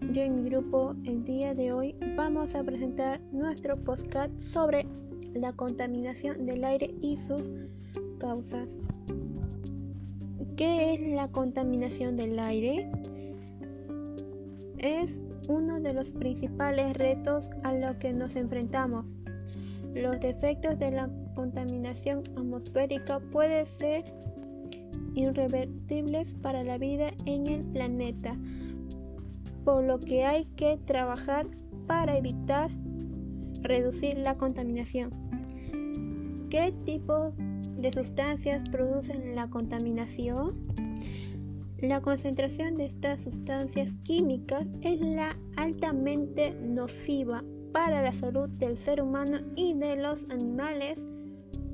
y mi grupo el día de hoy vamos a presentar nuestro podcast sobre la contaminación del aire y sus causas. ¿Qué es la contaminación del aire? Es uno de los principales retos a los que nos enfrentamos. Los defectos de la contaminación atmosférica pueden ser irrevertibles para la vida en el planeta, por lo que hay que trabajar para evitar reducir la contaminación. ¿Qué tipo de sustancias producen la contaminación? La concentración de estas sustancias químicas es la altamente nociva para la salud del ser humano y de los animales.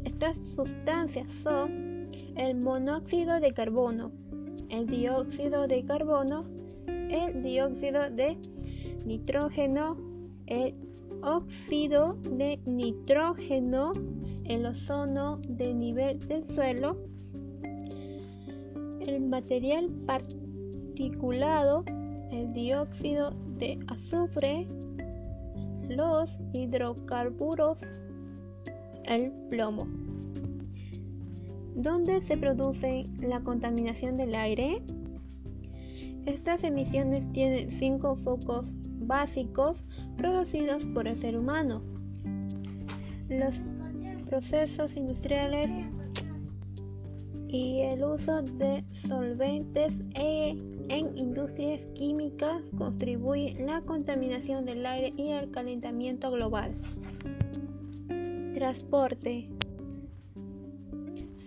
Estas sustancias son el monóxido de carbono, el dióxido de carbono, el dióxido de nitrógeno, el óxido de nitrógeno, el ozono de nivel del suelo, el material particulado, el dióxido de azufre, los hidrocarburos, el plomo. ¿Dónde se produce la contaminación del aire? Estas emisiones tienen cinco focos básicos producidos por el ser humano. Los procesos industriales y el uso de solventes e, en industrias químicas contribuyen la contaminación del aire y al calentamiento global. Transporte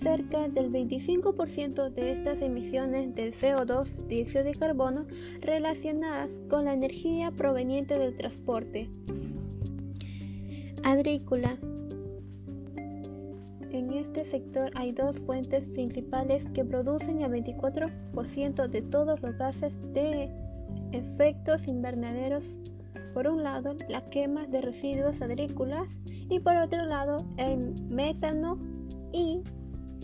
cerca del 25% de estas emisiones de CO2, dióxido de carbono, relacionadas con la energía proveniente del transporte. Agrícola. En este sector hay dos fuentes principales que producen el 24% de todos los gases de efectos invernaderos. Por un lado, la quema de residuos agrícolas y por otro lado, el metano y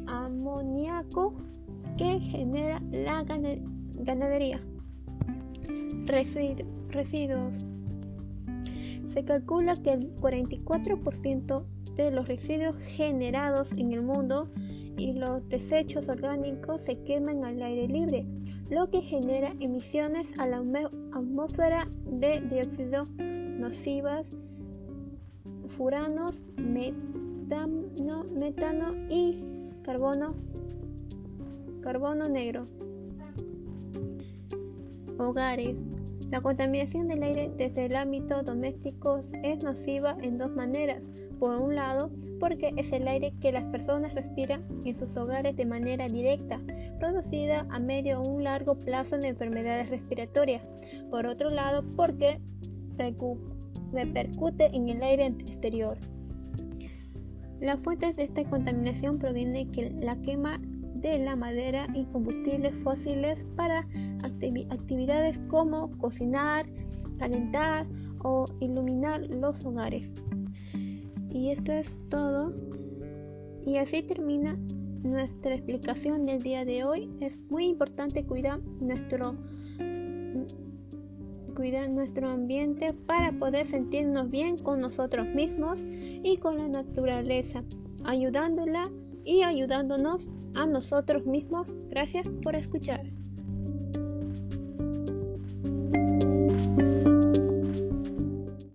amoníaco que genera la ganadería. Residuos. Se calcula que el 44% de los residuos generados en el mundo y los desechos orgánicos se queman al aire libre, lo que genera emisiones a la atmósfera de dióxido nocivas, furanos, metano, metano y carbono, carbono negro. Hogares. La contaminación del aire desde el ámbito doméstico es nociva en dos maneras. Por un lado, porque es el aire que las personas respiran en sus hogares de manera directa, producida a medio o un largo plazo de enfermedades respiratorias. Por otro lado, porque repercute en el aire exterior. Las fuentes de esta contaminación provienen de la quema de la madera y combustibles fósiles para actividades como cocinar, calentar o iluminar los hogares. Y esto es todo. Y así termina nuestra explicación del día de hoy. Es muy importante cuidar nuestro cuidar nuestro ambiente para poder sentirnos bien con nosotros mismos y con la naturaleza, ayudándola y ayudándonos a nosotros mismos. Gracias por escuchar.